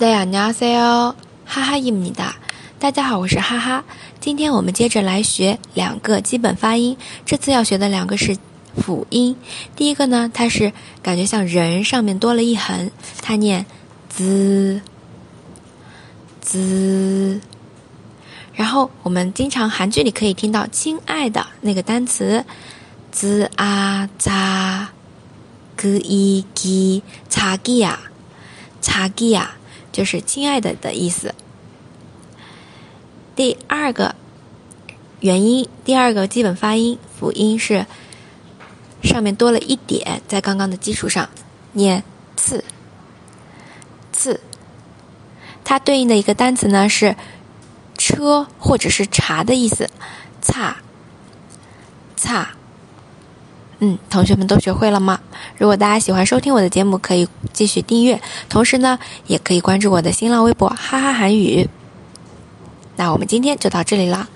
네 안녕하세요哈哈입니 다。 大家好，我是哈哈。今天我们接着来学两个基本发音。这次要学的两个是辅音。第一个呢，它是感觉像人上面多了一横，它念滋滋。然后我们经常韩剧里可以听到“亲爱的”那个单词，滋啊扎，그伊기， 자기 야， 자기 야。 就是亲爱的的意思。第二个元音，第二个基本发音辅音是上面多了一点，在刚刚的基础上念次次。它对应的一个单词呢是车或者是茶的意思，擦擦。嗯，同学们都学会了吗？如果大家喜欢收听我的节目，可以继续订阅，同时呢，也可以关注我的新浪微博“哈哈韩语”。那我们今天就到这里了。